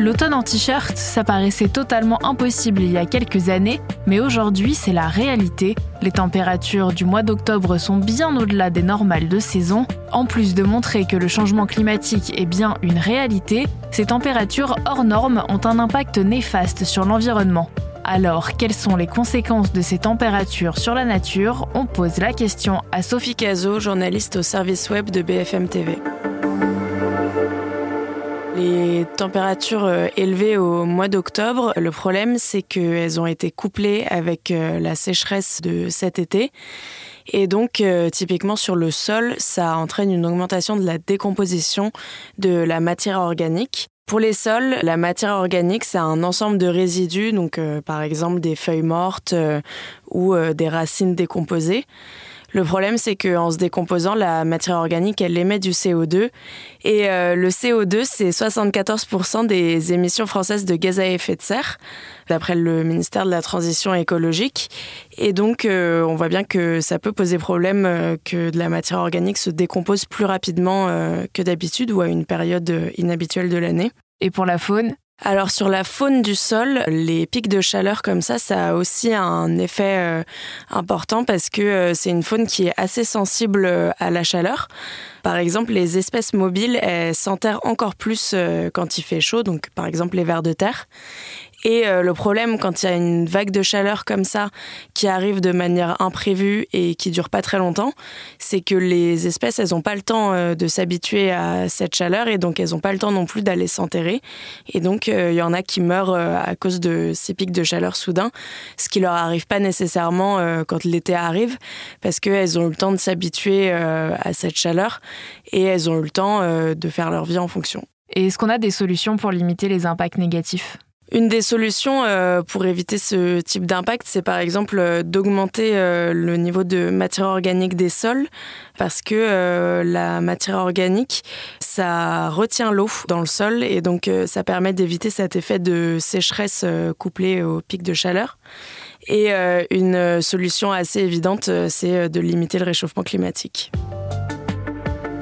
L'automne en t-shirt, ça paraissait totalement impossible il y a quelques années, mais aujourd'hui c'est la réalité. Les températures du mois d'octobre sont bien au-delà des normales de saison. En plus de montrer que le changement climatique est bien une réalité, ces températures hors normes ont un impact néfaste sur l'environnement. Alors, quelles sont les conséquences de ces températures sur la nature? On pose la question à Sophie Cazot, journaliste au service web de BFM TV. Les températures euh, élevées au mois d'octobre, le problème c'est qu'elles ont été couplées avec euh, la sécheresse de cet été. Et donc, euh, typiquement sur le sol, ça entraîne une augmentation de la décomposition de la matière organique. Pour les sols, la matière organique, c'est un ensemble de résidus, donc par exemple des feuilles mortes ou des racines décomposées. Le problème, c'est qu'en se décomposant, la matière organique, elle émet du CO2. Et euh, le CO2, c'est 74% des émissions françaises de gaz à effet de serre, d'après le ministère de la Transition écologique. Et donc, euh, on voit bien que ça peut poser problème euh, que de la matière organique se décompose plus rapidement que d'habitude ou à une période inhabituelle de l'année. Et pour la faune, alors sur la faune du sol, les pics de chaleur comme ça, ça a aussi un effet euh, important parce que euh, c'est une faune qui est assez sensible euh, à la chaleur. Par exemple, les espèces mobiles, s'enterrent encore plus quand il fait chaud, donc par exemple les vers de terre. Et euh, le problème, quand il y a une vague de chaleur comme ça, qui arrive de manière imprévue et qui dure pas très longtemps, c'est que les espèces, elles n'ont pas le temps euh, de s'habituer à cette chaleur et donc elles n'ont pas le temps non plus d'aller s'enterrer. Et donc, euh, il y en a qui meurent à cause de ces pics de chaleur soudains, ce qui leur arrive pas nécessairement quand l'été arrive, parce qu'elles ont eu le temps de s'habituer à cette chaleur et elles ont eu le temps de faire leur vie en fonction. Et est-ce qu'on a des solutions pour limiter les impacts négatifs? Une des solutions euh, pour éviter ce type d'impact, c'est par exemple euh, d'augmenter euh, le niveau de matière organique des sols, parce que la matière organique, ça retient l'eau dans le sol et donc ça permet d'éviter cet effet de sécheresse couplé au pic de chaleur. Et une solution assez évidente, c'est de limiter le réchauffement climatique.